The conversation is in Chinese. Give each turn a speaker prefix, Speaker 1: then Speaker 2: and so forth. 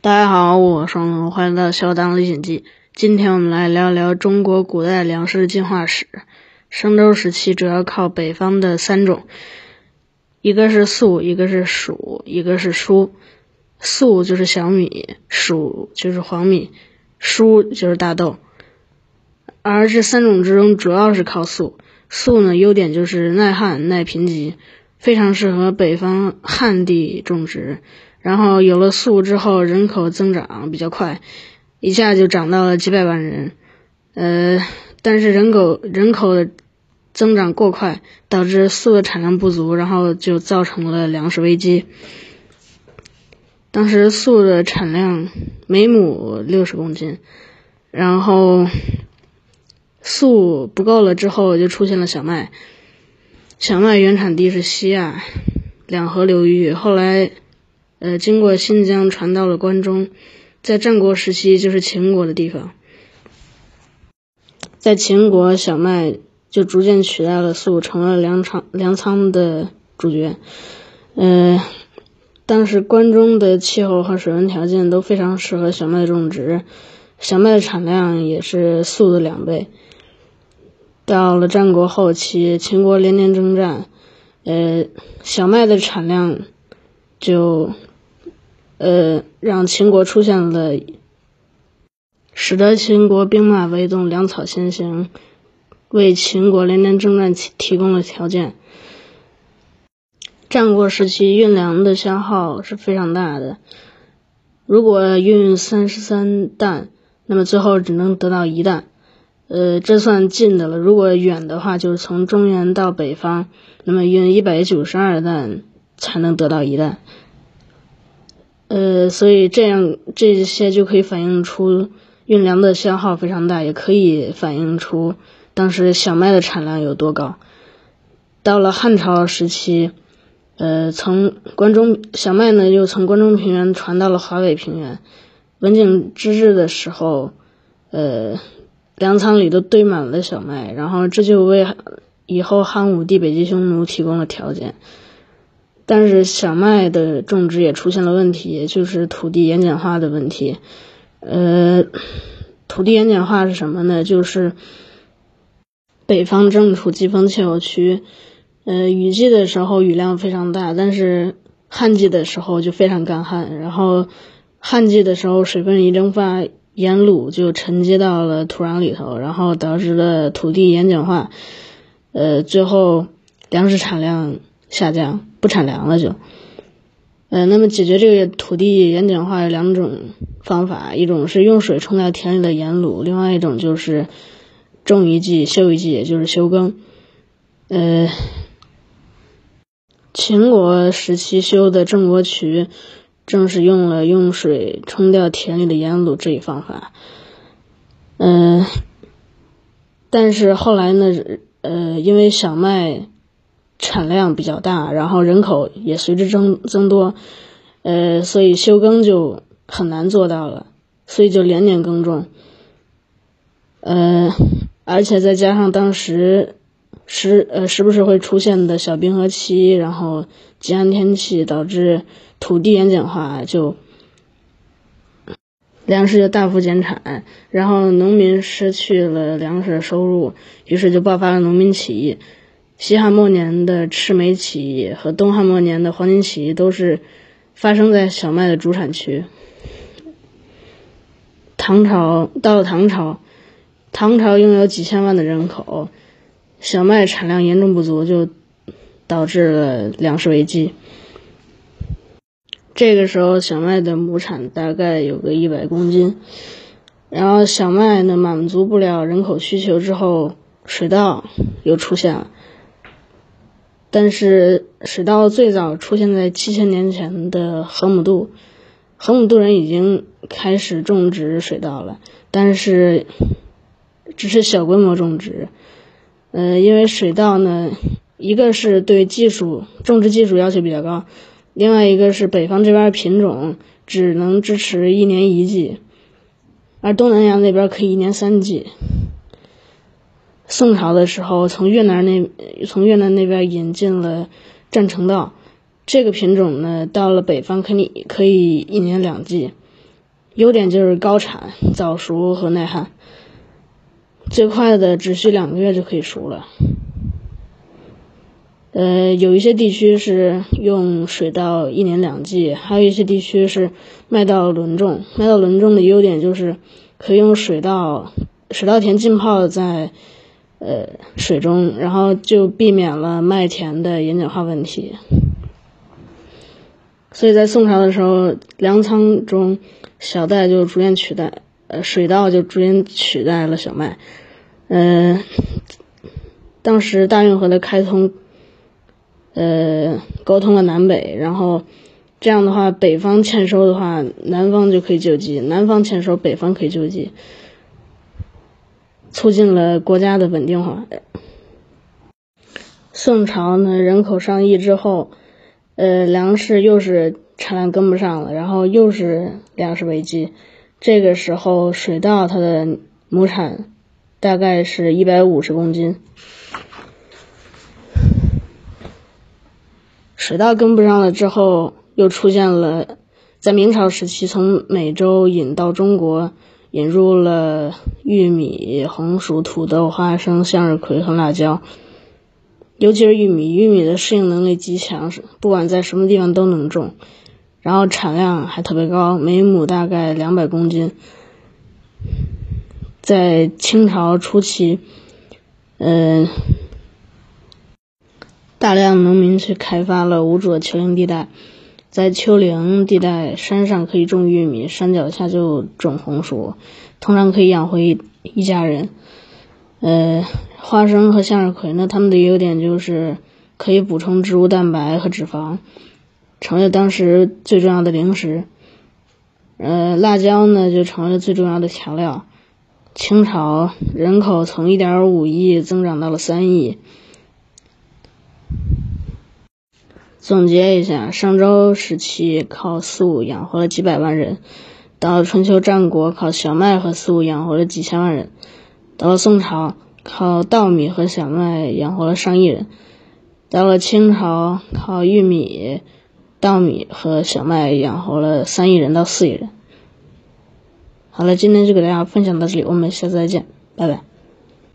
Speaker 1: 大家好，我是双龙，欢迎来到《小当历险记》。今天我们来聊聊中国古代粮食进化史。商周时期主要靠北方的三种，一个是粟，一个是黍，一个是菽。粟就是小米，黍就是黄米，菽就是大豆。而这三种之中，主要是靠粟。粟呢，优点就是耐旱、耐贫瘠，非常适合北方旱地种植。然后有了粟之后，人口增长比较快，一下就涨到了几百万人。呃，但是人口人口的增长过快，导致粟的产量不足，然后就造成了粮食危机。当时粟的产量每亩六十公斤，然后粟不够了之后，就出现了小麦。小麦原产地是西亚两河流域，后来。呃，经过新疆传到了关中，在战国时期就是秦国的地方，在秦国，小麦就逐渐取代了粟，成了粮仓粮仓的主角。呃，当时关中的气候和水文条件都非常适合小麦种植，小麦的产量也是粟的两倍。到了战国后期，秦国连年征战，呃，小麦的产量就。呃，让秦国出现了，使得秦国兵马未动，粮草先行，为秦国连年征战提提供了条件。战国时期运粮的消耗是非常大的，如果运三十三担，那么最后只能得到一担，呃，这算近的了。如果远的话，就是从中原到北方，那么运一百九十二担才能得到一担。呃，所以这样这些就可以反映出运粮的消耗非常大，也可以反映出当时小麦的产量有多高。到了汉朝时期，呃，从关中小麦呢又从关中平原传到了华北平原。文景之治的时候，呃，粮仓里都堆满了小麦，然后这就为以后汉武帝北击匈奴提供了条件。但是小麦的种植也出现了问题，就是土地盐碱化的问题。呃，土地盐碱化是什么呢？就是北方正处季风气候区，呃，雨季的时候雨量非常大，但是旱季的时候就非常干旱。然后旱季的时候水分一蒸发，盐卤就沉积到了土壤里头，然后导致了土地盐碱化，呃，最后粮食产量下降。不产粮了就，呃，那么解决这个土地盐碱化有两种方法，一种是用水冲掉田里的盐卤，另外一种就是种一季休一季，也就是休耕。呃，秦国时期修的郑国渠，正是用了用水冲掉田里的盐卤这一方法。嗯，但是后来呢，呃，因为小麦。产量比较大，然后人口也随之增增多，呃，所以休耕就很难做到了，所以就连年耕种，呃，而且再加上当时时呃时不时会出现的小冰河期，然后极寒天气导致土地盐碱化，就粮食就大幅减产，然后农民失去了粮食收入，于是就爆发了农民起义。西汉末年的赤眉起义和东汉末年的黄巾起义都是发生在小麦的主产区。唐朝到了唐朝，唐朝拥有几千万的人口，小麦产量严重不足，就导致了粮食危机。这个时候，小麦的亩产大概有个一百公斤，然后小麦呢满足不了人口需求之后，水稻又出现了。但是水稻最早出现在七千年前的河姆渡，河姆渡人已经开始种植水稻了，但是只是小规模种植。呃，因为水稻呢，一个是对技术种植技术要求比较高，另外一个是北方这边品种只能支持一年一季，而东南亚那边可以一年三季。宋朝的时候，从越南那从越南那边引进了占城稻，这个品种呢，到了北方可以可以一年两季，优点就是高产、早熟和耐旱。最快的只需两个月就可以熟了。呃，有一些地区是用水稻一年两季，还有一些地区是麦稻轮种。麦稻轮种的优点就是可以用水稻水稻田浸泡在呃水中，然后就避免了麦田的盐碱化问题。所以在宋朝的时候，粮仓中小麦就逐渐取代。呃，水稻就逐渐取代了小麦。呃，当时大运河的开通，呃，沟通了南北，然后这样的话，北方欠收的话，南方就可以救济；南方欠收，北方可以救济，促进了国家的稳定化。宋朝呢，人口上亿之后，呃，粮食又是产量跟不上了，然后又是粮食危机。这个时候，水稻它的亩产大概是一百五十公斤。水稻跟不上了之后，又出现了在明朝时期从美洲引到中国，引入了玉米、红薯、土豆、花生、向日葵和辣椒。尤其是玉米，玉米的适应能力极强，不管在什么地方都能种。然后产量还特别高，每亩大概两百公斤。在清朝初期，嗯，大量农民去开发了无主的丘陵地带，在丘陵地带山上可以种玉米，山脚下就种红薯，通常可以养活一一家人。呃，花生和向日葵呢，他们的优点就是可以补充植物蛋白和脂肪。成了当时最重要的零食，呃，辣椒呢就成了最重要的调料。清朝人口从一点五亿增长到了三亿。总结一下，商周时期靠粟养活了几百万人，到了春秋战国靠小麦和粟养活了几千万人，到了宋朝靠稻米和小麦养活了上亿人，到了清朝靠玉米。稻米和小麦养活了三亿人到四亿人。好了，今天就给大家分享到这里，我们下次再见，拜拜。